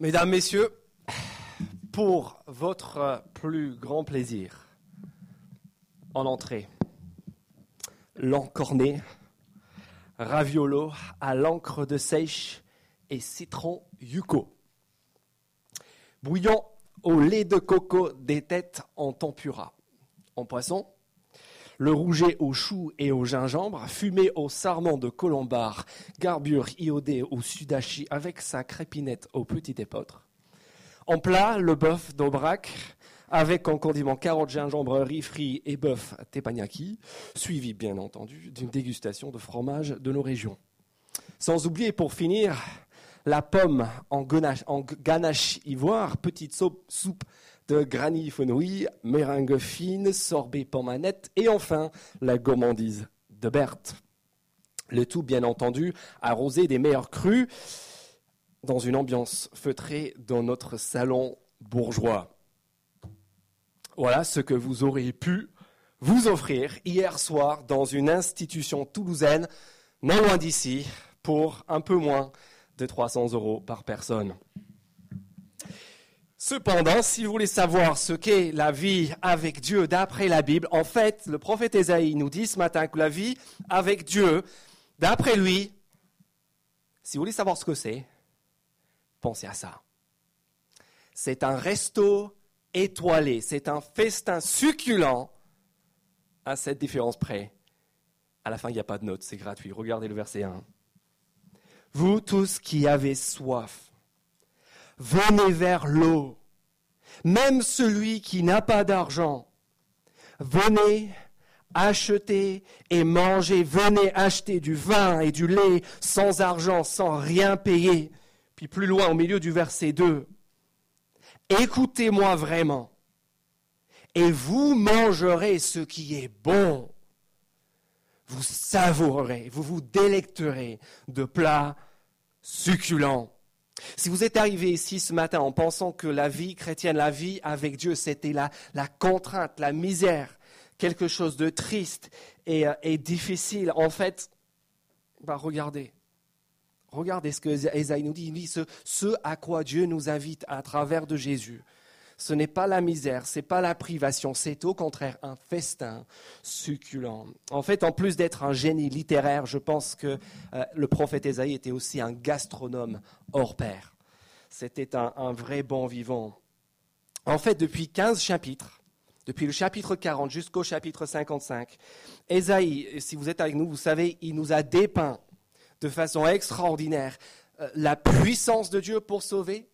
Mesdames, Messieurs, pour votre plus grand plaisir, en entrée, l'encorné, raviolo à l'encre de sèche et citron yuko. Bouillon au lait de coco des têtes en tempura. En poisson, le rouget au chou et au gingembre, fumé au sarment de colombard, garbure iodée au sudachi avec sa crépinette au petit épeautre. En plat, le bœuf d'Aubrac, avec en condiment carottes, gingembre, riz frit et bœuf teppanyaki, suivi bien entendu d'une dégustation de fromage de nos régions. Sans oublier pour finir la pomme en ganache, ivoire, petite soupe granit fenouil, meringue fine, sorbet pomanette et enfin la gourmandise de Berthe. Le tout, bien entendu, arrosé des meilleurs crus dans une ambiance feutrée dans notre salon bourgeois. Voilà ce que vous auriez pu vous offrir hier soir dans une institution toulousaine, non loin d'ici, pour un peu moins de 300 euros par personne. Cependant, si vous voulez savoir ce qu'est la vie avec Dieu d'après la Bible, en fait, le prophète Ésaïe nous dit ce matin que la vie avec Dieu, d'après lui, si vous voulez savoir ce que c'est, pensez à ça. C'est un resto étoilé, c'est un festin succulent à cette différence près. À la fin, il n'y a pas de note, c'est gratuit. Regardez le verset 1. Vous tous qui avez soif, venez vers l'eau. Même celui qui n'a pas d'argent, venez acheter et manger, venez acheter du vin et du lait sans argent, sans rien payer. Puis plus loin, au milieu du verset 2, écoutez-moi vraiment, et vous mangerez ce qui est bon. Vous savourerez, vous vous délecterez de plats succulents. Si vous êtes arrivé ici ce matin en pensant que la vie chrétienne, la vie avec Dieu, c'était la, la contrainte, la misère, quelque chose de triste et, euh, difficile, en fait, bah regardez. Regardez ce que Esaïe nous dit. Il dit ce, ce à quoi Dieu nous invite à travers de Jésus ce n'est pas la misère, ce n'est pas la privation, c'est au contraire un festin succulent. En fait, en plus d'être un génie littéraire, je pense que euh, le prophète Ésaïe était aussi un gastronome hors pair. C'était un, vrai bon vivant. En fait, depuis 15 chapitres, depuis le chapitre 40 jusqu'au chapitre 55, Ésaïe, si vous êtes avec nous, vous savez, il nous a dépeint de façon extraordinaire euh, la puissance de Dieu pour sauver,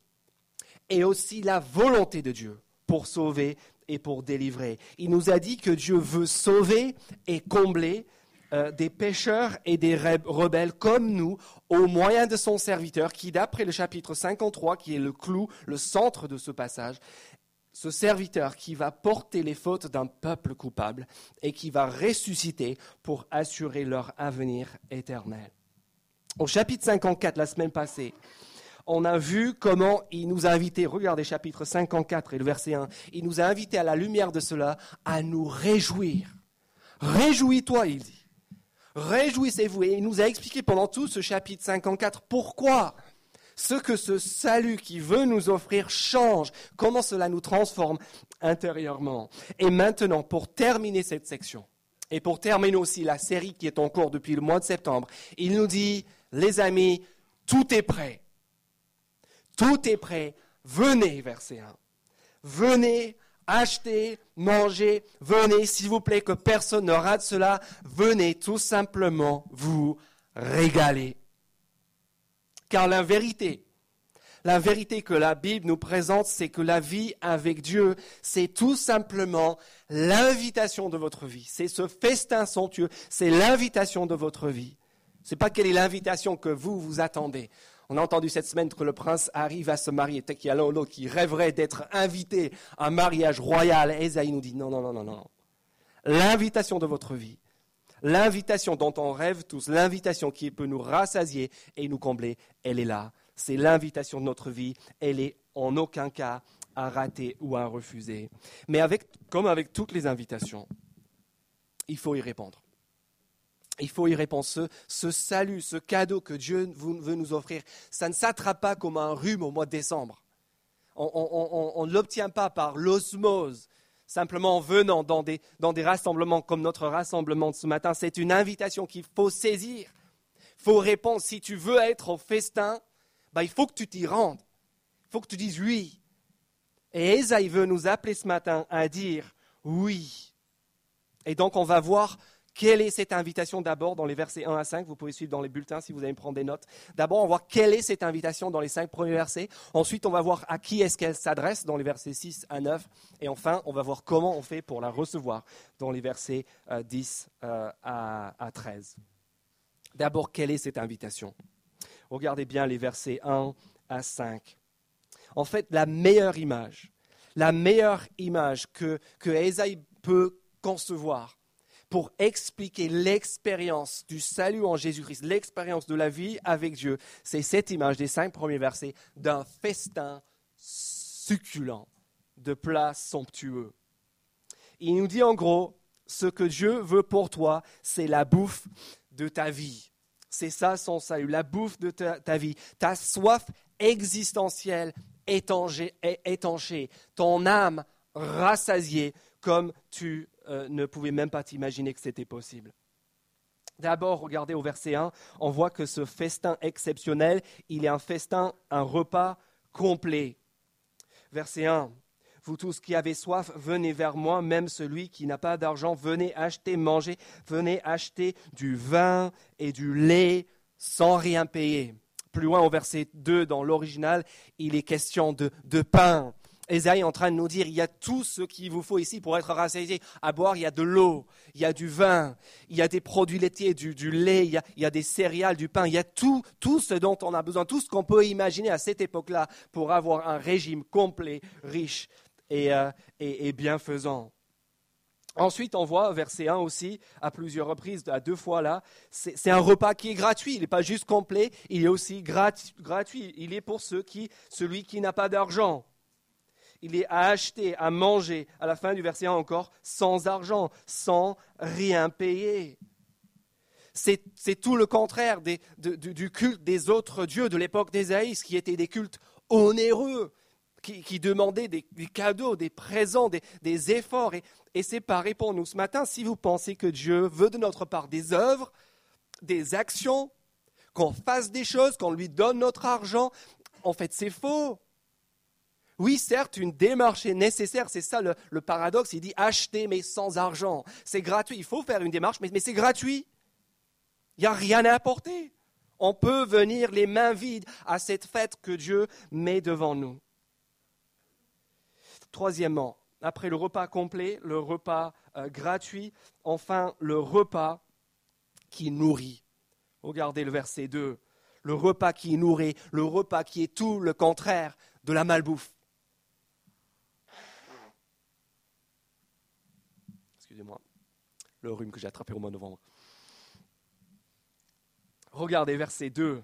et aussi la volonté de Dieu pour sauver et pour délivrer. Il nous a dit que Dieu veut sauver et combler euh, des pécheurs et des rebelles comme nous au moyen de son serviteur qui, d'après le chapitre 53, qui est le clou, le centre de ce passage, ce serviteur qui va porter les fautes d'un peuple coupable et qui va ressusciter pour assurer leur avenir éternel. Au chapitre 54, la semaine passée, on a vu comment il nous a invités, regardez chapitre 54 et le verset 1, il nous a invités à la lumière de cela à nous réjouir. Réjouis-toi, il dit. Réjouissez-vous. Et il nous a expliqué pendant tout ce chapitre 54 pourquoi ce que ce salut qui veut nous offrir change, comment cela nous transforme intérieurement. Et maintenant, pour terminer cette section, et pour terminer aussi la série qui est en cours depuis le mois de septembre, il nous dit, les amis, tout est prêt. Tout est prêt. Venez, verset 1. Venez, achetez, mangez, venez, s'il vous plaît, que personne ne rate cela. Venez tout simplement vous régaler. Car la vérité, la vérité que la Bible nous présente, c'est que la vie avec Dieu, c'est tout simplement l'invitation de votre vie. C'est ce festin somptueux, c'est l'invitation de votre vie. Ce n'est pas quelle est l'invitation que vous vous attendez. On a entendu cette semaine que le prince arrive à se marier. Qu'il y a l'un qui rêverait d'être invité à un mariage royal. Esaïe nous dit non, non, non, non, non. L'invitation de votre vie, l'invitation dont on rêve tous, l'invitation qui peut nous rassasier et nous combler, elle est là. C'est l'invitation de notre vie. Elle est en aucun cas à rater ou à refuser. Mais avec, comme avec toutes les invitations, il faut y répondre. Il faut y répondre. Ce, salut, ce cadeau que Dieu veut nous offrir, ça ne s'attrape pas comme un rhume au mois de décembre. On ne l'obtient pas par l'osmose, simplement en venant dans des, dans des rassemblements comme notre rassemblement de ce matin. C'est une invitation qu'il faut saisir. Il faut répondre. Si tu veux être au festin, bah, il faut que tu t'y rendes. Il faut que tu dises oui. Et Esaïe veut nous appeler ce matin à dire oui. Et donc on va voir quelle est cette invitation d'abord dans les versets 1 à 5 Vous pouvez suivre dans les bulletins si vous allez prendre des notes. D'abord, on va voir quelle est cette invitation dans les cinq premiers versets. Ensuite, on va voir à qui est-ce qu'elle s'adresse dans les versets 6 à 9. Et enfin, on va voir comment on fait pour la recevoir dans les versets 10 euh, euh, à 13. D'abord, quelle est cette invitation? Regardez bien les versets 1 à 5. En fait, la meilleure image, la meilleure image que, que Esaïe peut concevoir, pour expliquer l'expérience du salut en Jésus-Christ, l'expérience de la vie avec Dieu. C'est cette image des cinq premiers versets d'un festin succulent, de plats somptueux. Il nous dit en gros, ce que Dieu veut pour toi, c'est la bouffe de ta vie. C'est ça son salut, la bouffe de ta, vie. Ta soif existentielle étanchée, ton âme rassasiée comme tu euh, ne pouvais même pas t'imaginer que c'était possible. D'abord, regardez au verset 1, on voit que ce festin exceptionnel, il est un festin, un repas complet. Verset 1, vous tous qui avez soif, venez vers moi, même celui qui n'a pas d'argent, venez acheter, manger, venez acheter du vin et du lait sans rien payer. Plus loin au verset 2, dans l'original, il est question de pain. Esaïe est en train de nous dire, il y a tout ce qu'il vous faut ici pour être rassasié. À boire, il y a de l'eau, il y a du vin, il y a des produits laitiers, du, lait, il y, a, des céréales, du pain, il y a tout, tout ce dont on a besoin, tout ce qu'on peut imaginer à cette époque-là pour avoir un régime complet, riche et, euh, et, bienfaisant. Ensuite, on voit, verset 1 aussi, à plusieurs reprises, à deux fois là, c'est un repas qui est gratuit. Il n'est pas juste complet, il est aussi gratuit. Il est pour ceux qui, celui qui n'a pas d'argent il est à acheter, à manger, à la fin du verset 1 encore, sans argent, sans rien payer. C'est tout le contraire du culte des autres dieux de l'époque d'Ésaïe, qui étaient des cultes onéreux, qui, demandaient des, cadeaux, des présents, des, efforts. Et, et c'est pareil pour nous ce matin. Si vous pensez que Dieu veut de notre part des œuvres, des actions, qu'on fasse des choses, qu'on lui donne notre argent, en fait c'est faux. Oui, certes, une démarche est nécessaire, c'est ça le, paradoxe. Il dit acheter mais sans argent. C'est gratuit, il faut faire une démarche, mais, c'est gratuit. Il n'y a rien à apporter. On peut venir les mains vides à cette fête que Dieu met devant nous. Troisièmement, après le repas complet, le repas euh, gratuit, enfin le repas qui nourrit. Regardez le verset 2. Le repas qui nourrit, le repas qui est tout le contraire de la malbouffe. Le rhume que j'ai attrapé au mois de novembre. Regardez verset 2.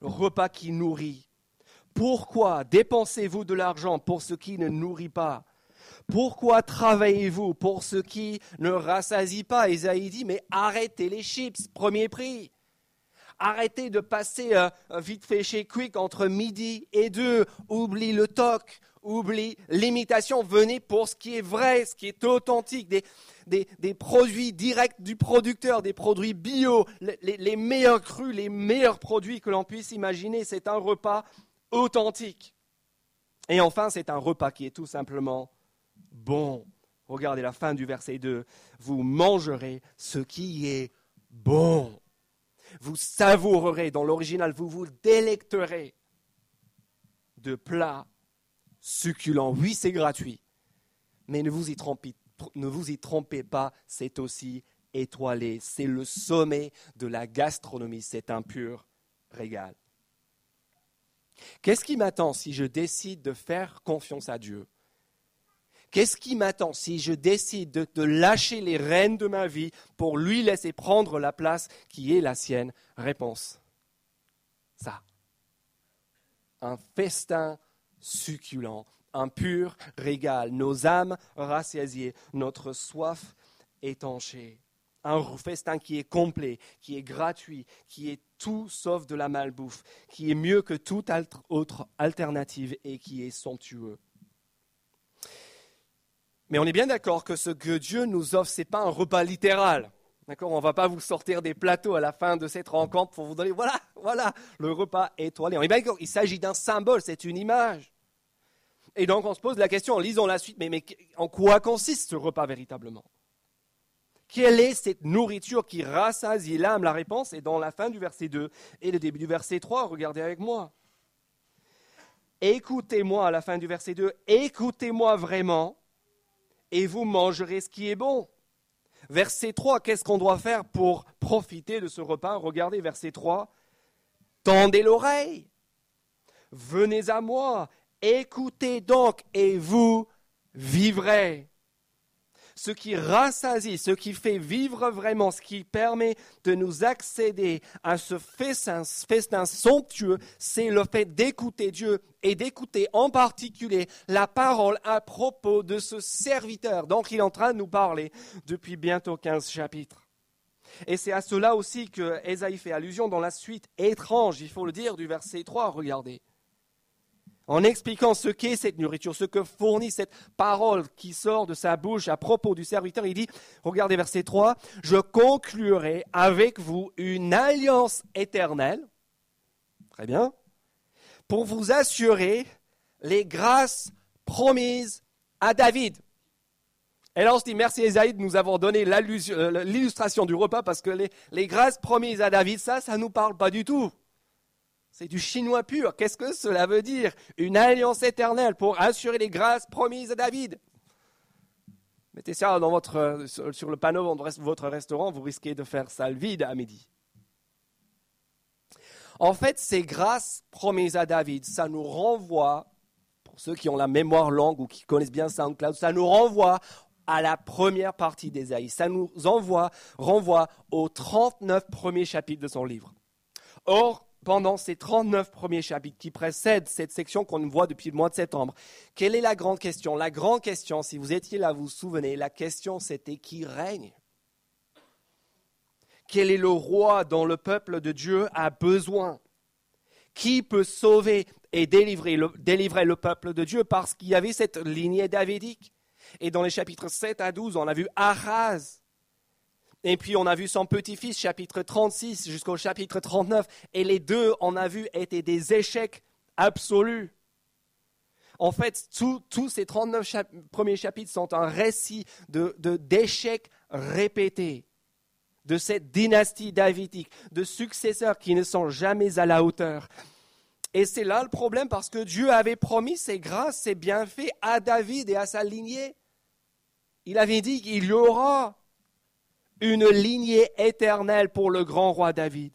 Le repas qui nourrit. Pourquoi dépensez-vous de l'argent pour ce qui ne nourrit pas? Pourquoi travaillez-vous pour ce qui ne rassasie pas? Isaïe dit, mais arrêtez les chips, premier prix. Arrêtez de passer euh, vite fait chez Quick entre midi et deux. Oublie le toc, oublie l'imitation. Venez pour ce qui est vrai, ce qui est authentique. Des, produits directs du producteur, des produits bio, les, meilleurs crus, les meilleurs produits que l'on puisse imaginer. C'est un repas authentique. Et enfin, c'est un repas qui est tout simplement bon. Regardez la fin du verset 2. Vous mangerez ce qui est bon. Vous savourerez, dans l'original, vous vous délecterez de plats succulents. Oui, c'est gratuit, mais ne vous y trompez pas, c'est aussi étoilé. C'est le sommet de la gastronomie. C'est un pur régal. Qu'est-ce qui m'attend si je décide de faire confiance à Dieu? Qu'est-ce qui m'attend si je décide de, lâcher les rênes de ma vie pour lui laisser prendre la place qui est la sienne? Réponse. Ça. Un festin succulent un pur régal, nos âmes rassasiées, notre soif étanchée. un festin qui est complet, qui est gratuit, qui est tout sauf de la malbouffe, qui est mieux que toute autre alternative et qui est somptueux. Mais on est bien d'accord que ce que Dieu nous offre, ce n'est pas un repas littéral. D'accord? On ne va pas vous sortir des plateaux à la fin de cette rencontre pour vous donner, voilà, voilà, le repas étoilé. On est bien d'accord, il s'agit d'un symbole, c'est une image. Et donc on se pose la question, lisons la suite, mais, mais en quoi consiste ce repas véritablement? Quelle est cette nourriture qui rassasie l'âme? La réponse est dans la fin du verset 2 et le début du verset 3. Regardez avec moi. Écoutez-moi à la fin du verset 2. Écoutez-moi vraiment et vous mangerez ce qui est bon. Verset 3, qu'est-ce qu'on doit faire pour profiter de ce repas? Regardez verset 3. Tendez l'oreille. Venez à moi. Écoutez donc et vous vivrez ce qui rassasie, ce qui fait vivre vraiment, ce qui permet de nous accéder à ce festin, somptueux, c'est le fait d'écouter Dieu et d'écouter en particulier la parole à propos de ce serviteur dont il est en train de nous parler depuis bientôt 15 chapitres. Et c'est à cela aussi que Esaïe fait allusion dans la suite étrange, il faut le dire, du verset 3. Regardez en expliquant ce qu'est cette nourriture, ce que fournit cette parole qui sort de sa bouche à propos du serviteur, il dit, regardez verset 3, je conclurai avec vous une alliance éternelle, très bien, pour vous assurer les grâces promises à David. Et là, on se dit, merci Esaïe de nous avoir donné euh, l'illustration du repas parce que les, les grâces promises à David, ça, ça ne nous parle pas du tout. C'est du chinois pur. Qu'est-ce que cela veut dire? Une alliance éternelle pour assurer les grâces promises à David. Mettez ça dans votre, sur le panneau de votre restaurant, vous risquez de faire salle vide à midi. En fait, ces grâces promises à David, ça nous renvoie, pour ceux qui ont la mémoire longue ou qui connaissent bien SoundCloud, ça nous renvoie à la première partie d'Ésaïe. Ça nous envoie, renvoie aux 39 premiers chapitres de son livre. Or, pendant ces 39 premiers chapitres qui précèdent cette section qu'on voit depuis le mois de septembre. Quelle est la grande question? La grande question, si vous étiez là, vous vous souvenez, la question c'était qui règne? Quel est le roi dont le peuple de Dieu a besoin? Qui peut sauver et délivrer le, peuple de Dieu? Parce qu'il y avait cette lignée davidique. Et dans les chapitres 7 à 12, on a vu Ahaz et puis on a vu son petit-fils, chapitre 36 jusqu'au chapitre 39. Et les deux, on a vu, étaient des échecs absolus. En fait, tous ces 39 premiers chapitres sont un récit d'échecs de, d'échecs répétés de cette dynastie davidique, de successeurs qui ne sont jamais à la hauteur. Et c'est là le problème parce que Dieu avait promis ses grâces, ses bienfaits à David et à sa lignée. Il avait dit qu'il y aura une lignée éternelle pour le grand roi David.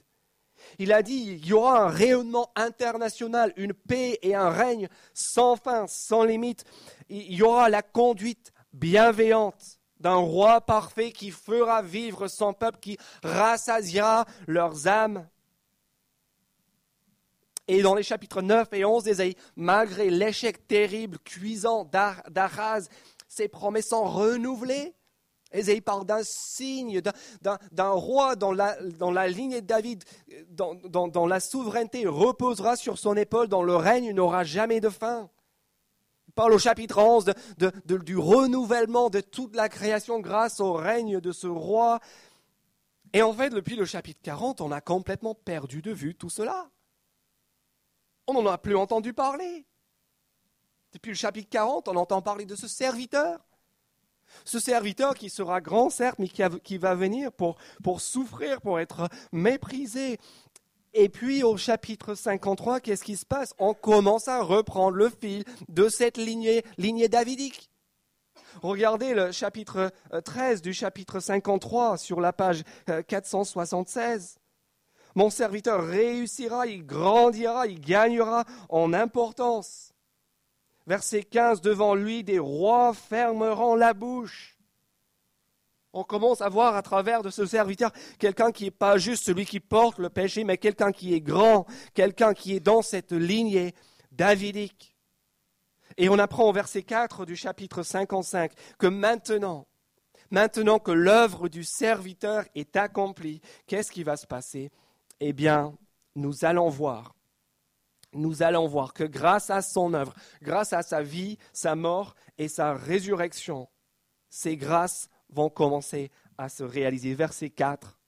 Il a dit, il y aura un rayonnement international, une paix et un règne sans fin, sans limite. Il y aura la conduite bienveillante d'un roi parfait qui fera vivre son peuple, qui rassasiera leurs âmes. Et dans les chapitres 9 et 11 d'Ésaïe, malgré l'échec terrible, cuisant d'Araz, ces promesses sont renouvelées. Ésaïe parle d'un signe, d'un roi dans la ligne de David, dont, la souveraineté reposera sur son épaule, dont le règne n'aura jamais de fin. Il parle au chapitre 11 du renouvellement de toute la création grâce au règne de ce roi. Et en fait, depuis le chapitre 40, on a complètement perdu de vue tout cela. On n'en a plus entendu parler. Depuis le chapitre 40, on entend parler de ce serviteur ce serviteur qui sera grand, certes, mais qui, va venir pour, souffrir, pour être méprisé. Et puis au chapitre 53, qu'est-ce qui se passe? On commence à reprendre le fil de cette lignée, lignée davidique. Regardez le chapitre 13 euh, du chapitre 53 sur la page 476. Euh, Mon serviteur réussira, il grandira, il gagnera en importance. Verset 15, devant lui, des rois fermeront la bouche. On commence à voir à travers de ce serviteur quelqu'un qui n'est pas juste celui qui porte le péché, mais quelqu'un qui est grand, quelqu'un qui est dans cette lignée davidique. Et on apprend au verset 4 du chapitre 55 que maintenant, Maintenant que l'œuvre du serviteur est accomplie, qu'est-ce qui va se passer? Eh bien, nous allons voir, nous allons voir que grâce à son œuvre, grâce à sa vie, sa mort et sa résurrection, ces grâces vont commencer à se réaliser. Verset 4,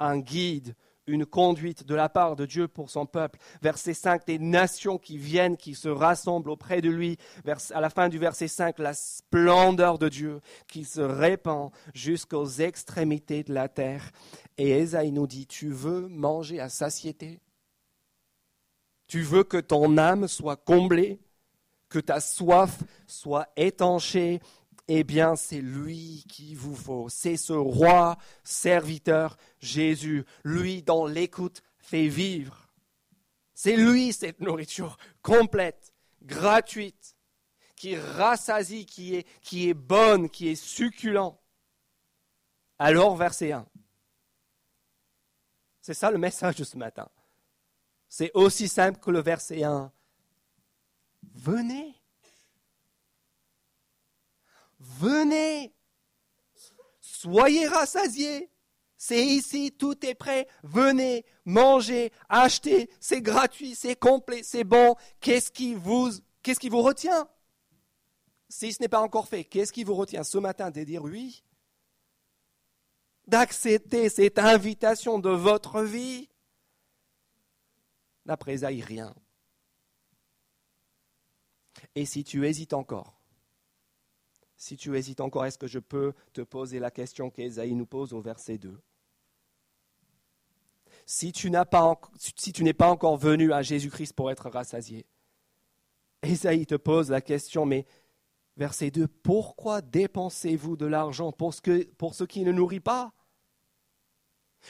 un guide une conduite de la part de Dieu pour son peuple. Verset 5, des nations qui viennent, qui se rassemblent auprès de lui. à la fin du verset 5, la splendeur de Dieu qui se répand jusqu'aux extrémités de la terre. Et Esaïe nous dit, tu veux manger à satiété? Tu veux que ton âme soit comblée que ta soif soit étanchée eh bien c'est lui qui vous faut. C'est ce roi serviteur Jésus, lui dont l'écoute fait vivre. C'est lui cette nourriture complète, gratuite, qui rassasie, qui est, qui est bonne, qui est succulent. Alors verset 1. C'est ça le message de ce matin. C'est aussi simple que le verset 1. Venez. venez, soyez rassasiés. C'est ici, tout est prêt. Venez, mangez, achetez. C'est gratuit, c'est complet, c'est bon. Qu'est-ce qui vous, qu'est-ce qui vous retient? Si ce n'est pas encore fait, qu'est-ce qui vous retient? Ce matin de dire oui D'accepter cette invitation de votre vie Isaïe, rien. Et si tu hésites encore, si tu hésites encore, est-ce que je peux te poser la question qu'Ésaïe nous pose au verset 2 Si tu n'es pas, encore venu à Jésus-Christ pour être rassasié, Ésaïe te pose la question, mais verset 2, pourquoi dépensez-vous de l'argent pour ce qui ne nourrit pas?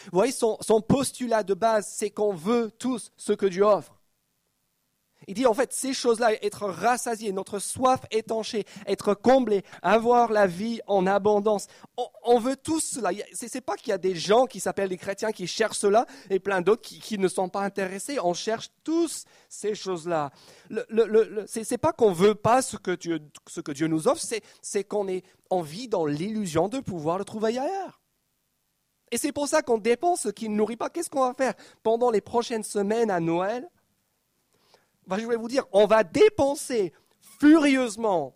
Vous voyez, son postulat de base, c'est qu'on veut tous ce que Dieu offre. Il dit en fait ces choses-là, être rassasié, notre soif étanchée, être comblé, avoir la vie en abondance. On, veut tous cela. Ce n'est pas qu'il y a des gens qui s'appellent des chrétiens qui cherchent cela et plein d'autres qui, ne sont pas intéressés. On cherche tous ces choses-là. Ce n'est pas qu'on veut pas ce que Dieu, ce que Dieu nous offre, c'est qu'on est, on vit dans l'illusion de pouvoir le trouver ailleurs. Et c'est pour ça qu'on dépense ce qui ne nourrit pas. Qu'est-ce qu'on va faire pendant les prochaines semaines à Noël? Je vais vous dire, on va dépenser furieusement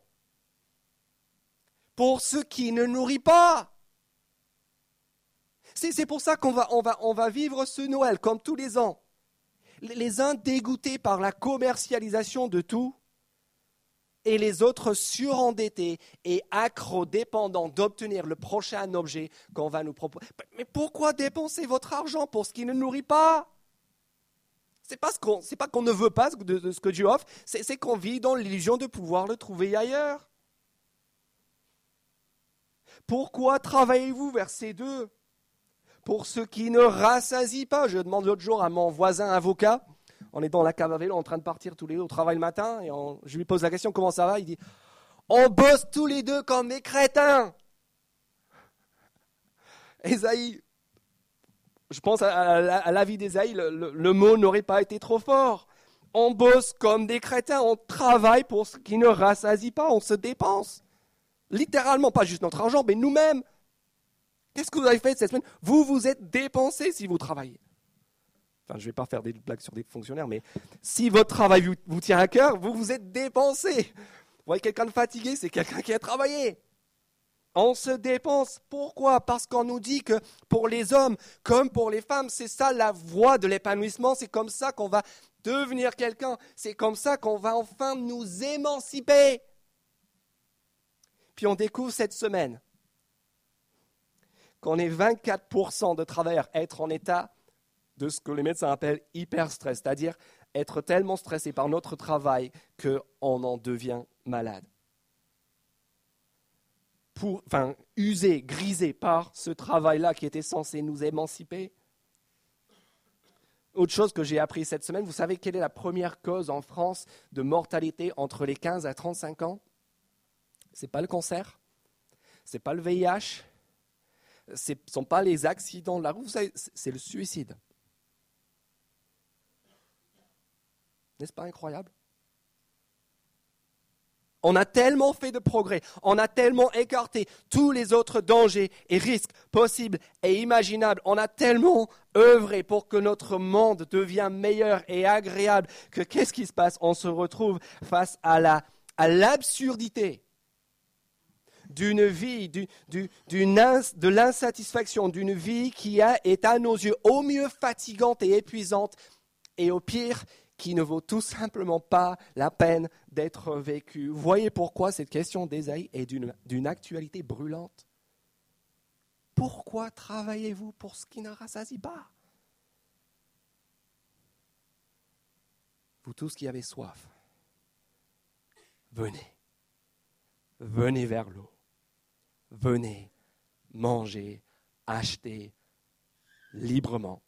pour ce qui ne nourrit pas. C'est pour ça qu'on va, on va, va vivre ce Noël comme tous les ans. Les uns dégoûtés par la commercialisation de tout, et les autres surendettés et accro-dépendants d'obtenir le prochain objet qu'on va nous proposer. Mais pourquoi dépenser votre argent pour ce qui ne nourrit pas? C'est pas qu'on, ne veut pas ce que Dieu offre, c'est, qu'on vit dans l'illusion de pouvoir le trouver ailleurs. Pourquoi travaillez-vous, verset 2 Pour ceux qui ne rassasient pas. Je demande l'autre jour à mon voisin avocat, on est dans la cave à vélo en train de partir tous les deux au travail le matin, et je lui pose la question comment ça va? Il dit On bosse tous les deux comme des crétins. Esaïe, je pense à, la vie d'Ésaïe, le, le, mot n'aurait pas été trop fort. On bosse comme des crétins, on travaille pour ce qui ne rassasie pas, on se dépense. Littéralement, pas juste notre argent, mais nous-mêmes. Qu'est-ce que vous avez fait cette semaine? Vous vous êtes dépensé si vous travaillez. Enfin, je ne vais pas faire des blagues sur des fonctionnaires, mais si votre travail vous, tient à cœur, vous vous êtes dépensé. Vous voyez quelqu'un de fatigué, c'est quelqu'un qui a travaillé. On se dépense. Pourquoi? Parce qu'on nous dit que pour les hommes comme pour les femmes, c'est ça la voie de l'épanouissement. C'est comme ça qu'on va devenir quelqu'un. C'est comme ça qu'on va enfin nous émanciper. Puis on découvre cette semaine qu'on est 24% de travailleurs être en état de ce que les médecins appellent hyperstress, c'est-à-dire être tellement stressé par notre travail qu'on en devient malade pour, enfin, usé, grisé par ce travail-là qui était censé nous émanciper. Autre chose que j'ai appris cette semaine, vous savez quelle est la première cause en France de mortalité entre les 15 à 35 ans? Ce n'est pas le cancer, ce n'est pas le VIH, ce ne sont pas les accidents de la route, c'est le suicide. N'est-ce pas incroyable? On a tellement fait de progrès, on a tellement écarté tous les autres dangers et risques possibles et imaginables, on a tellement œuvré pour que notre monde devienne meilleur et agréable que qu'est-ce qui se passe? On se retrouve face à la à l'absurdité d'une vie, de l'insatisfaction, d'une vie qui est à nos yeux au mieux fatigante et épuisante, et au pire qui ne vaut tout simplement pas la peine d'être vécu. Voyez pourquoi cette question d'Ésaïe est d'une actualité brûlante. Pourquoi travaillez-vous pour ce qui ne rassasie pas? Vous tous qui avez soif, venez, venez vers l'eau, venez manger, acheter librement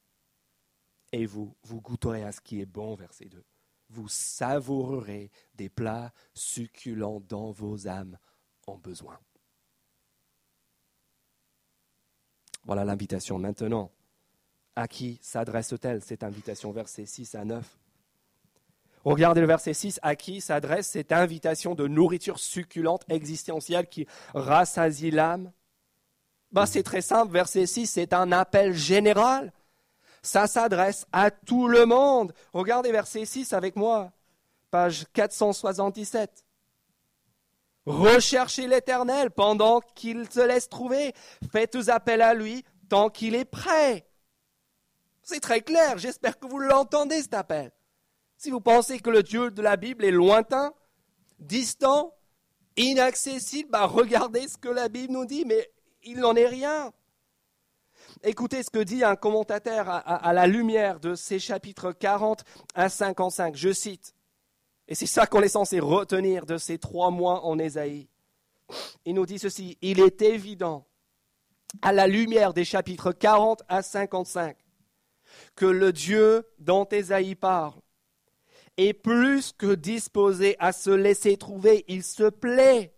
et vous, vous goûterez à ce qui est bon, verset 2. Vous savourerez des plats succulents dont vos âmes ont besoin. Voilà l'invitation. Maintenant, à qui s'adresse-t-elle cette invitation Verset 6 à 9. Regardez le verset 6, à qui s'adresse cette invitation de nourriture succulente, existentielle, qui rassasie l'âme? Ben, C'est très simple, verset 6, c'est un appel général ça s'adresse à tout le monde. Regardez verset 6 avec moi, page 477. Recherchez l'Éternel pendant qu'il se laisse trouver. Faites appel à lui tant qu'il est prêt. C'est très clair, j'espère que vous l'entendez cet appel. Si vous pensez que le Dieu de la Bible est lointain, distant, inaccessible, bah regardez ce que la Bible nous dit, mais il n'en est rien. Écoutez ce que dit un commentateur à, la lumière de ces chapitres 40 à 55. Je cite, et c'est ça qu'on est censé retenir de ces trois mois en Ésaïe. Il nous dit ceci, il est évident, à la lumière des chapitres 40 à 55, que le Dieu dont Ésaïe parle est plus que disposé à se laisser trouver. Il se plaît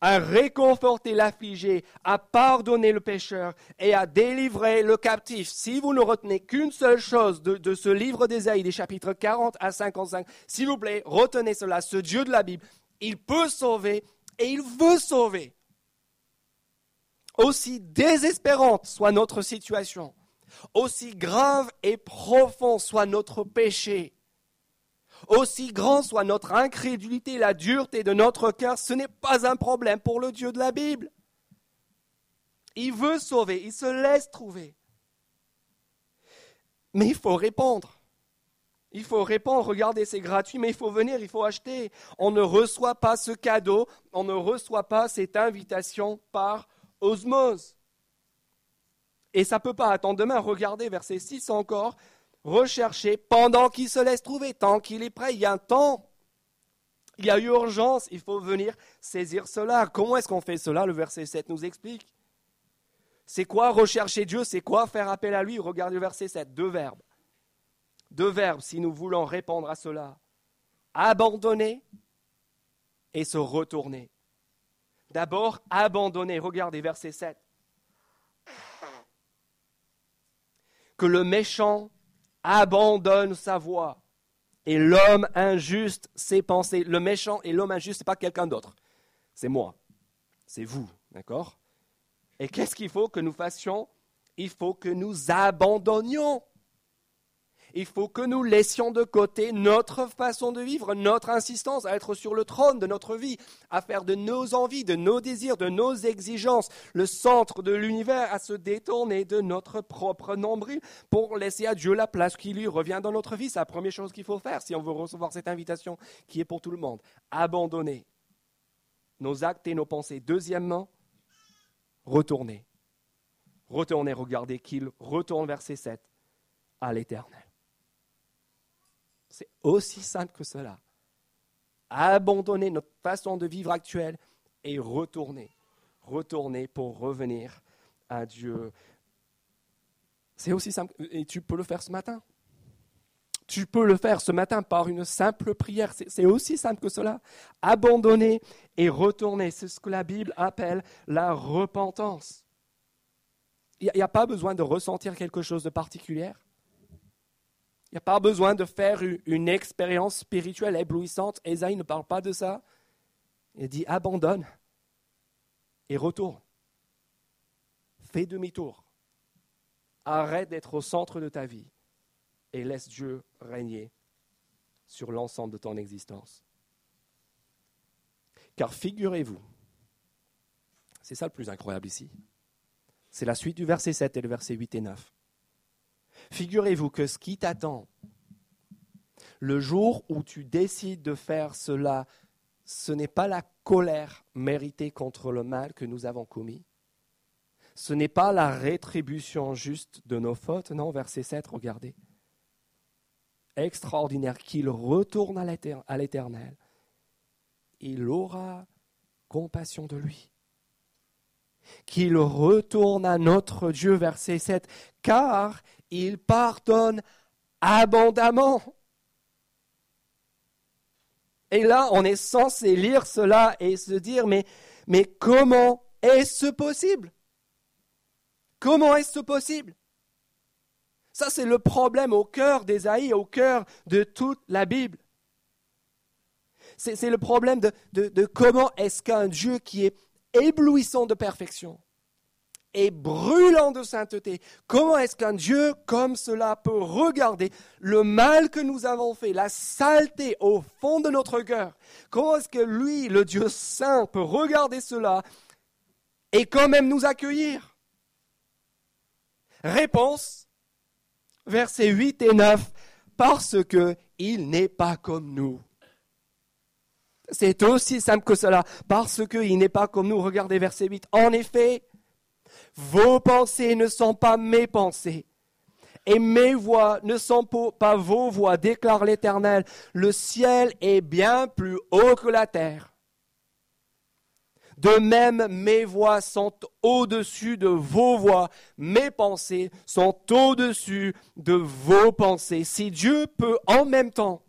à réconforter l'affligé, à pardonner le pécheur et à délivrer le captif. Si vous ne retenez qu'une seule chose de, ce livre d'Ésaïe, des chapitres 40 à 55, s'il vous plaît, retenez cela. Ce Dieu de la Bible, il peut sauver et il veut sauver. Aussi désespérante soit notre situation, aussi grave et profond soit notre péché, aussi grand soit notre incrédulité, la dureté de notre cœur, ce n'est pas un problème pour le Dieu de la Bible. Il veut sauver, il se laisse trouver. Mais il faut répondre. Il faut répondre, regardez, c'est gratuit, mais il faut venir, il faut acheter. On ne reçoit pas ce cadeau, on ne reçoit pas cette invitation par osmose. Et ça ne peut pas attendre demain. Regardez verset 6 encore rechercher pendant qu'il se laisse trouver, tant qu'il est prêt. Il y a un temps. Il y a urgence, il faut venir saisir cela. Comment est-ce qu'on fait cela? Le verset 7 nous explique. C'est quoi rechercher Dieu? C'est quoi faire appel à lui? Regardez le verset 7, deux verbes. Deux verbes si nous voulons répondre à cela. Abandonner et se retourner. D'abord, abandonner. Regardez verset 7. Que le méchant abandonne sa voix. Et l'homme injuste ses pensées. Le méchant et l'homme injuste, ce n'est pas quelqu'un d'autre. C'est moi. C'est vous. D'accord? Et qu'est-ce qu'il faut que nous fassions? Il faut que nous abandonnions il faut que nous laissions de côté notre façon de vivre, notre insistance à être sur le trône de notre vie, à faire de nos envies, de nos désirs, de nos exigences le centre de l'univers, à se détourner de notre propre nombril pour laisser à Dieu la place qui lui revient dans notre vie. C'est la première chose qu'il faut faire si on veut recevoir cette invitation qui est pour tout le monde. Abandonner nos actes et nos pensées. Deuxièmement, retourner. Retourner, regardez qu'il retourne verset 7 à l'éternel. C'est aussi simple que cela. Abandonner notre façon de vivre actuelle et retourner. Retourner pour revenir à Dieu. C'est aussi simple. Et tu peux le faire ce matin. Tu peux le faire ce matin par une simple prière. C'est aussi simple que cela. Abandonner et retourner. C'est ce que la Bible appelle la repentance. Il n'y a, pas besoin de ressentir quelque chose de particulier. Il n'y a pas besoin de faire une expérience spirituelle éblouissante. Esaïe ne parle pas de ça. Il dit abandonne et retourne. Fais demi-tour. Arrête d'être au centre de ta vie et laisse Dieu régner sur l'ensemble de ton existence. Car figurez-vous, c'est ça le plus incroyable ici, c'est la suite du verset 7 et le verset 8 et 9. Figurez-vous que ce qui t'attend, le jour où tu décides de faire cela, ce n'est pas la colère méritée contre le mal que nous avons commis. Ce n'est pas la rétribution juste de nos fautes. Non, verset 7, regardez. Extraordinaire qu'il retourne à l'éternel. Il aura compassion de lui. Qu'il retourne à notre Dieu, verset 7, car il pardonne abondamment. Et là, on est censé lire cela et se dire, mais, comment est-ce possible? Comment est-ce possible? Ça, c'est le problème au cœur d'Ésaïe, au cœur de toute la Bible. C'est le problème de, de comment est-ce qu'un Dieu qui est éblouissant de perfection, et brûlant de sainteté. Comment est-ce qu'un Dieu comme cela peut regarder le mal que nous avons fait, la saleté au fond de notre cœur? Comment est-ce que lui, le Dieu saint, peut regarder cela et quand même nous accueillir? Réponse, versets 8 et 9, parce que il n'est pas comme nous. C'est aussi simple que cela, parce qu'il n'est pas comme nous. Regardez verset 8. En effet, vos pensées ne sont pas mes pensées. Et mes voix ne sont pas vos voix, déclare l'Éternel. Le ciel est bien plus haut que la terre. De même, mes voix sont au-dessus de vos voix, mes pensées sont au-dessus de vos pensées. Si Dieu peut en même temps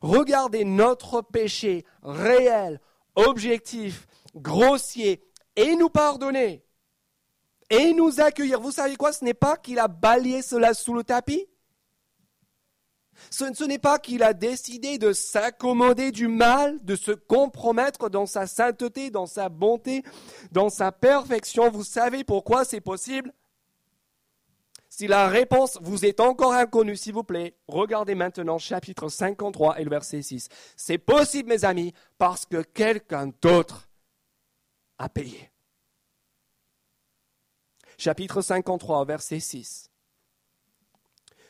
regarder notre péché réel, objectif, grossier, et nous pardonner, et nous accueillir. Vous savez quoi? Ce n'est pas qu'il a balayé cela sous le tapis. Ce, n'est pas qu'il a décidé de s'accommoder du mal, de se compromettre dans sa sainteté, dans sa bonté, dans sa perfection. Vous savez pourquoi c'est possible? Si la réponse vous est encore inconnue, s'il vous plaît, regardez maintenant chapitre 53 et le verset 6. C'est possible, mes amis, parce que quelqu'un d'autre a payé chapitre 53, verset 6.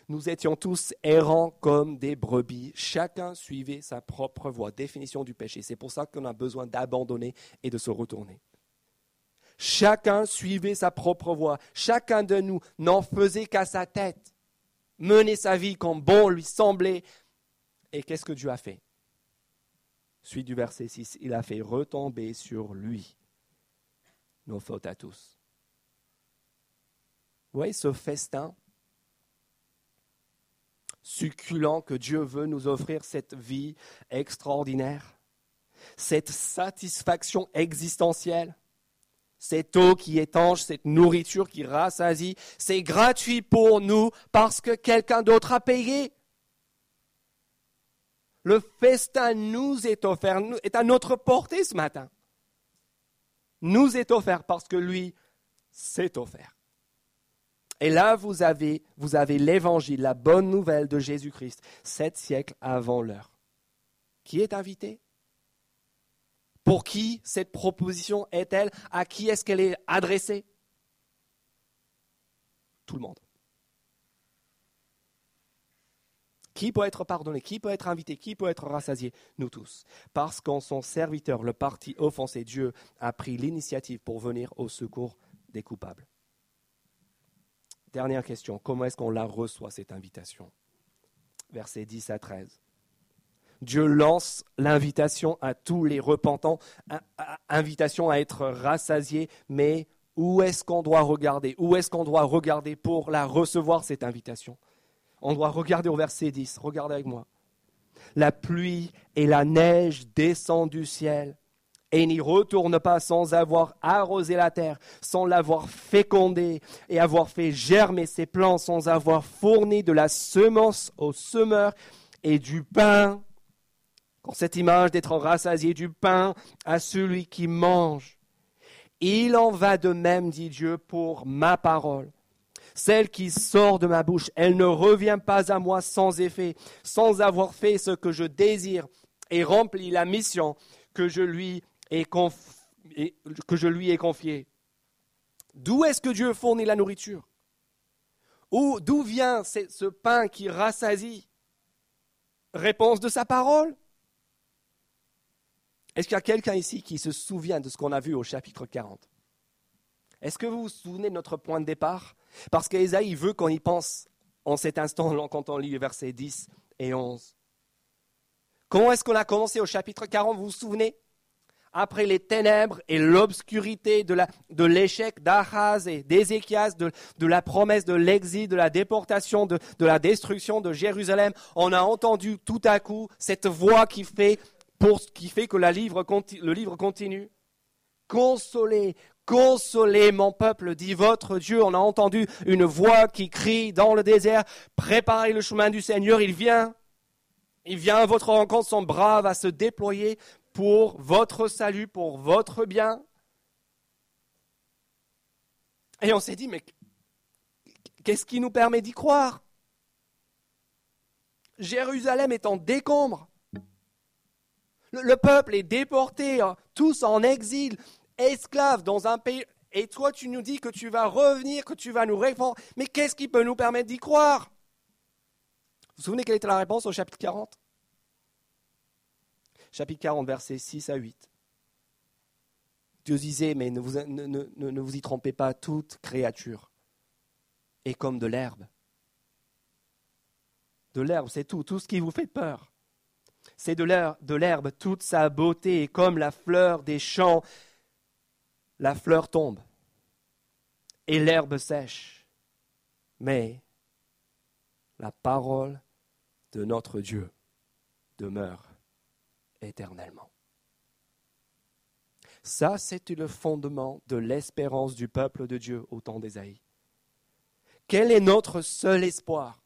Nous étions tous errants comme des brebis, chacun suivait sa propre voie. Définition du péché. C'est pour ça qu'on a besoin d'abandonner et de se retourner. Chacun suivait sa propre voie. Chacun de nous n'en faisait qu'à sa tête. Mener sa vie comme bon lui semblait. Et qu'est-ce que Dieu a fait? Suite du verset 6, il a fait retomber sur lui nos fautes à tous. Voyez ce festin succulent que Dieu veut nous offrir, cette vie extraordinaire, cette satisfaction existentielle, cette eau qui étanche, cette nourriture qui rassasie, c'est gratuit pour nous parce que quelqu'un d'autre a payé. Le festin nous est offert, est à notre portée ce matin. Nous est offert parce que lui s'est offert. Et là, vous avez, vous avez l'évangile, la bonne nouvelle de Jésus-Christ, sept siècles avant l'heure. Qui est invité? Pour qui cette proposition est-elle? À qui est-ce qu'elle est adressée? Tout le monde. Qui peut être pardonné? Qui peut être invité? Qui peut être rassasié? Nous tous. Parce qu'en son serviteur, le parti offensé, Dieu a pris l'initiative pour venir au secours des coupables. Dernière question, comment est-ce qu'on la reçoit, cette invitation? Versets 10 à 13. Dieu lance l'invitation à tous les repentants, invitation à être rassasiés, mais où est-ce qu'on doit regarder? Où est-ce qu'on doit regarder pour la recevoir, cette invitation? On doit regarder au verset 10, regardez avec moi. La pluie et la neige descendent du ciel et n'y retourne pas sans avoir arrosé la terre, sans l'avoir fécondée et avoir fait germer ses plants, sans avoir fourni de la semence aux semeurs et du pain Quand cette image d'être rassasié du pain à celui qui mange. Il en va de même, dit Dieu, pour ma parole. Celle qui sort de ma bouche, elle ne revient pas à moi sans effet, sans avoir fait ce que je désire et rempli la mission que je lui ai, que je lui ai confiée. D'où est-ce que Dieu fournit la nourriture? D'où vient ce pain qui rassasie? Réponse de sa parole. Est-ce qu'il y a quelqu'un ici qui se souvient de ce qu'on a vu au chapitre 40 Est-ce que vous vous souvenez de notre point de départ? Parce qu'Ésaïe veut qu'on y pense en cet instant quand on lit les versets 10 et 11. Comment est-ce qu'on a commencé au chapitre 40 Vous vous souvenez? Après les ténèbres et l'obscurité de l'échec d'Achaz et d'Ézéchias, de, la promesse de l'exil, de la déportation, de, la destruction de Jérusalem, on a entendu tout à coup cette voix qui fait, que le livre continue. Consolez, consolez mon peuple, dit votre Dieu. On a entendu une voix qui crie dans le désert, préparez le chemin du Seigneur, il vient. Il vient à votre rencontre, son bras va se déployer pour votre salut, pour votre bien. Et on s'est dit, mais qu'est-ce qui nous permet d'y croire? Jérusalem est en décombre. Le, peuple est déporté, hein, tous en exil, esclaves dans un pays. Et toi, tu nous dis que tu vas revenir, que tu vas nous répondre. Mais qu'est-ce qui peut nous permettre d'y croire? Vous vous souvenez quelle était la réponse au chapitre 40 chapitre 40, versets 6 à 8. Dieu disait, mais ne vous, ne, vous y trompez pas, toute créature est comme de l'herbe. De l'herbe, c'est tout, tout ce qui vous fait peur. C'est de l'herbe, toute sa beauté est comme la fleur des champs. La fleur tombe et l'herbe sèche. Mais la parole de notre Dieu demeure éternellement. Ça, c'est le fondement de l'espérance du peuple de Dieu au temps d'Ésaïe. Quel est notre seul espoir?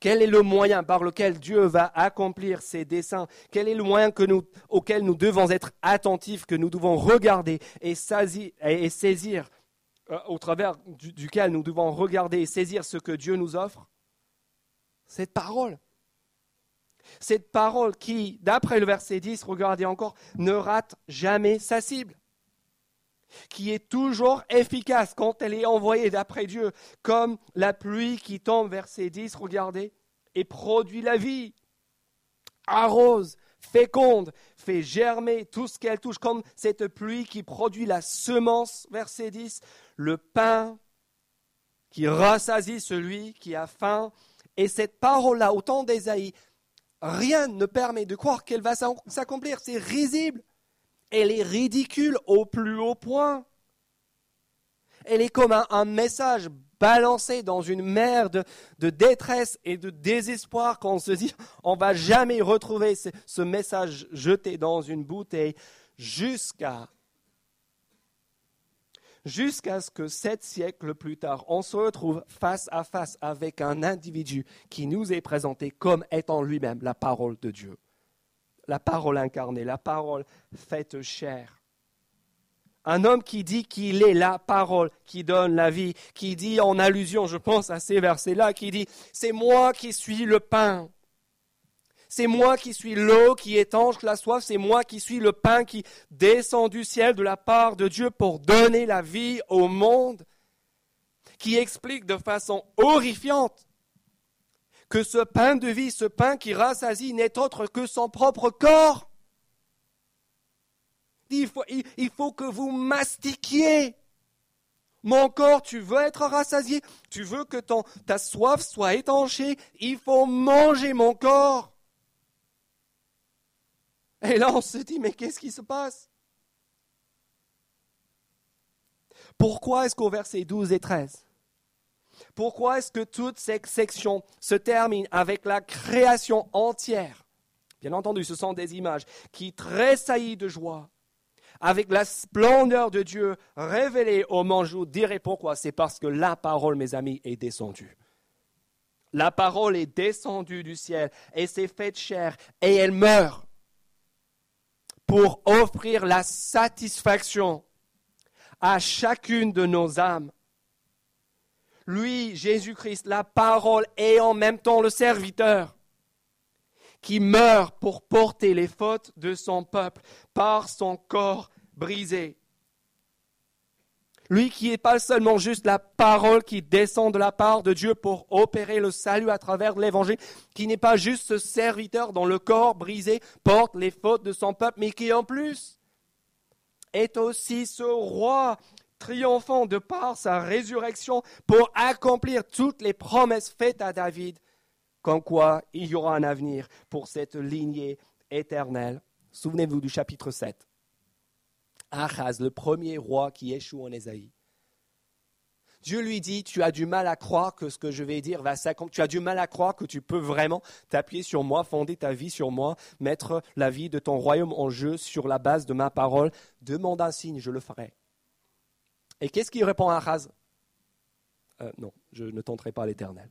Quel est le moyen par lequel Dieu va accomplir ses desseins? Quel est le moyen auquel nous devons être attentifs, que nous devons regarder et saisir, euh, au travers duquel nous devons regarder et saisir ce que Dieu nous offre? Cette parole. Cette parole qui, d'après le verset 10, regardez encore, ne rate jamais sa cible, qui est toujours efficace quand elle est envoyée d'après Dieu, comme la pluie qui tombe, verset 10, regardez, et produit la vie, arrose, féconde, fait germer tout ce qu'elle touche, comme cette pluie qui produit la semence, verset 10, le pain qui rassasie celui qui a faim. Et cette parole-là, au temps d'Ésaïe, rien ne permet de croire qu'elle va s'accomplir. C'est risible. Elle est ridicule au plus haut point. Elle est comme un, message balancé dans une mer de, détresse et de désespoir quand on se dit on va jamais retrouver ce message jeté dans une bouteille jusqu'à jusqu'à ce que sept siècles plus tard, on se retrouve face à face avec un individu qui nous est présenté comme étant lui-même la parole de Dieu. La parole incarnée, la parole faite chair. Un homme qui dit qu'il est la parole qui donne la vie, qui dit en allusion, je pense à ces versets-là, qui dit, c'est moi qui suis le pain. C'est moi qui suis l'eau qui étanche la soif, c'est moi qui suis le pain qui descend du ciel de la part de Dieu pour donner la vie au monde, qui explique de façon horrifiante que ce pain de vie, ce pain qui rassasie, n'est autre que son propre corps. Il faut, que vous mastiquiez. Mon corps, tu veux être rassasié, tu veux que ta soif soit étanchée, il faut manger mon corps. Et là, on se dit, mais qu'est-ce qui se passe? Pourquoi est-ce qu'au verset 12 et 13, pourquoi est-ce que toute cette section se termine avec la création entière? Bien entendu, ce sont des images qui tressaillent de joie, avec la splendeur de Dieu révélée au manjou. Direz pourquoi C'est parce que la parole, mes amis, est descendue. La parole est descendue du ciel et s'est faite chair et elle meurt pour offrir la satisfaction à chacune de nos âmes. Lui, Jésus-Christ, la parole est en même temps le serviteur qui meurt pour porter les fautes de son peuple par son corps brisé. Lui qui n'est pas seulement juste la parole qui descend de la part de Dieu pour opérer le salut à travers l'évangile, qui n'est pas juste ce serviteur dont le corps brisé porte les fautes de son peuple, mais qui en plus est aussi ce roi triomphant de par sa résurrection pour accomplir toutes les promesses faites à David, comme quoi il y aura un avenir pour cette lignée éternelle. Souvenez-vous du chapitre 7. Achaz, le premier roi qui échoue en Ésaïe. Dieu lui dit, tu as du mal à croire que ce que je vais dire va s'accomplir. Tu as du mal à croire que tu peux vraiment t'appuyer sur moi, fonder ta vie sur moi, mettre la vie de ton royaume en jeu sur la base de ma parole. Demande un signe, je le ferai. Et qu'est-ce qu'il répond à Achaz euh, Non, je ne tenterai pas l'éternel.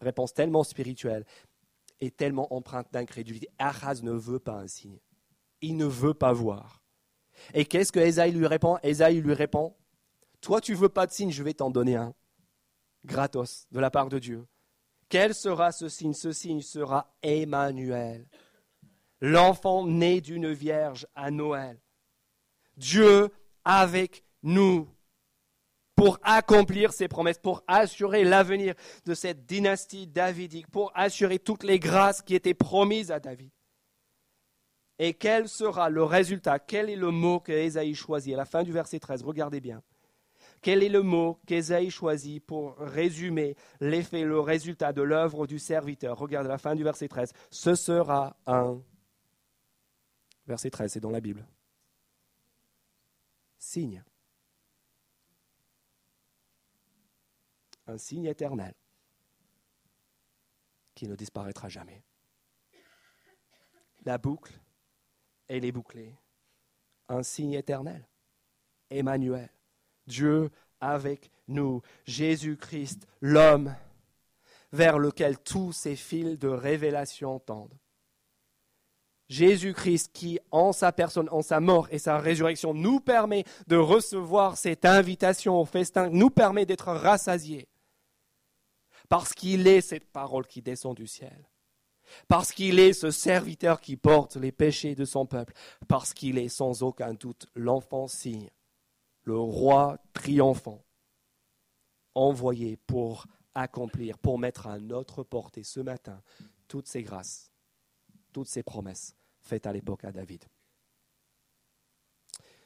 Réponse tellement spirituelle et tellement empreinte d'incrédulité. Achaz ne veut pas un signe. Il ne veut pas voir. Et qu'est-ce que Esaïe lui répond? Esaïe lui répond Toi, tu veux pas de signe, je vais t'en donner un. Gratos, de la part de Dieu. Quel sera ce signe? Ce signe sera Emmanuel, l'enfant né d'une vierge à Noël. Dieu avec nous pour accomplir ses promesses, pour assurer l'avenir de cette dynastie davidique, pour assurer toutes les grâces qui étaient promises à David. Et quel sera le résultat Quel est le mot qu'Ésaïe choisit? À la fin du verset 13, regardez bien. Quel est le mot qu'Ésaïe choisit pour résumer l'effet, le résultat de l'œuvre du serviteur? Regardez la fin du verset 13. Ce sera un. Verset 13, c'est dans la Bible. Signe. Un signe éternel qui ne disparaîtra jamais. La boucle elle est bouclée. Un signe éternel. Emmanuel. Dieu avec nous. Jésus-Christ, l'homme vers lequel tous ces fils de révélation tendent. Jésus-Christ qui, en sa personne, en sa mort et sa résurrection, nous permet de recevoir cette invitation au festin, nous permet d'être rassasiés. Parce qu'il est cette parole qui descend du ciel parce qu'il est ce serviteur qui porte les péchés de son peuple, parce qu'il est sans aucun doute l'enfant signe, le roi triomphant, envoyé pour accomplir, pour mettre à notre portée ce matin toutes ces grâces, toutes ces promesses faites à l'époque à David.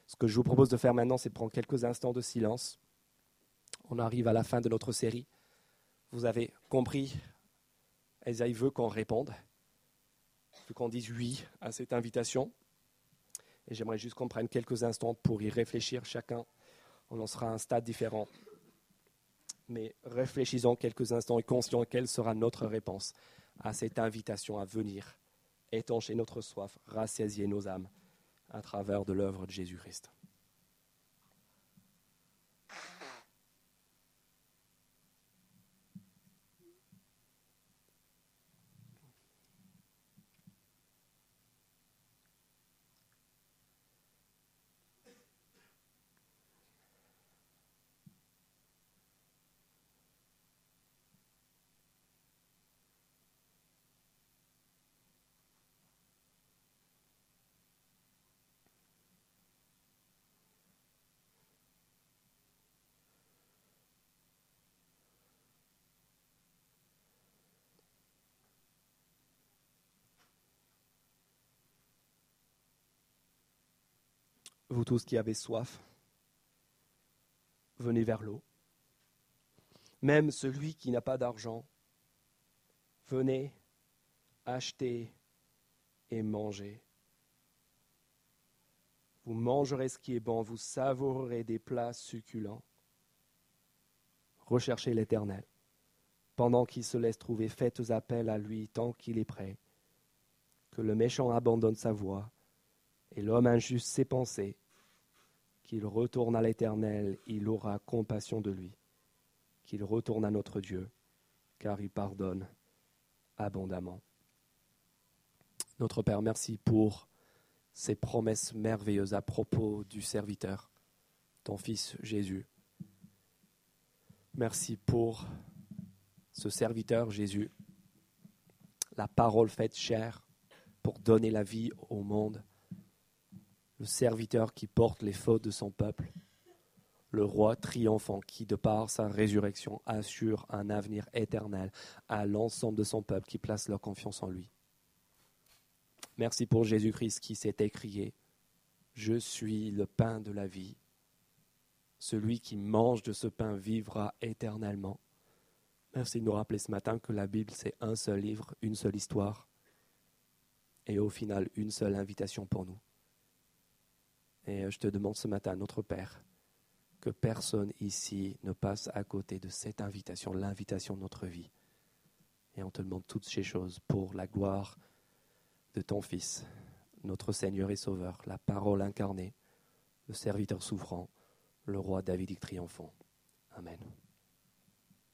Ce que je vous propose de faire maintenant, c'est prendre quelques instants de silence. On arrive à la fin de notre série. Vous avez compris Esaïe veut qu'on réponde, qu'on dise oui à cette invitation. Et j'aimerais juste qu'on prenne quelques instants pour y réfléchir chacun. On en sera à un stade différent. Mais réfléchissons quelques instants et conscients quelle sera notre réponse à cette invitation à venir étancher notre soif, rassasier nos âmes à travers de l'œuvre de Jésus-Christ. Vous tous qui avez soif, venez vers l'eau. Même celui qui n'a pas d'argent, venez acheter et manger. Vous mangerez ce qui est bon, vous savourerez des plats succulents. Recherchez l'Éternel. Pendant qu'il se laisse trouver, faites appel à lui tant qu'il est prêt. Que le méchant abandonne sa voie et l'homme injuste ses pensées, qu'il retourne à l'Éternel, il aura compassion de lui, qu'il retourne à notre Dieu, car il pardonne abondamment. Notre Père, merci pour ces promesses merveilleuses à propos du serviteur, ton Fils Jésus. Merci pour ce serviteur Jésus, la parole faite chair pour donner la vie au monde, le serviteur qui porte les fautes de son peuple, le roi triomphant qui, de par sa résurrection, assure un avenir éternel à l'ensemble de son peuple qui place leur confiance en lui. Merci pour Jésus-Christ qui s'est écrié, Je suis le pain de la vie. Celui qui mange de ce pain vivra éternellement. Merci de nous rappeler ce matin que la Bible, c'est un seul livre, une seule histoire, et au final, une seule invitation pour nous. Et je te demande ce matin, notre Père, que personne ici ne passe à côté de cette invitation, l'invitation de notre vie. Et on te demande toutes ces choses pour la gloire de ton Fils, notre Seigneur et Sauveur, la parole incarnée, le serviteur souffrant, le roi davidique triomphant. Amen.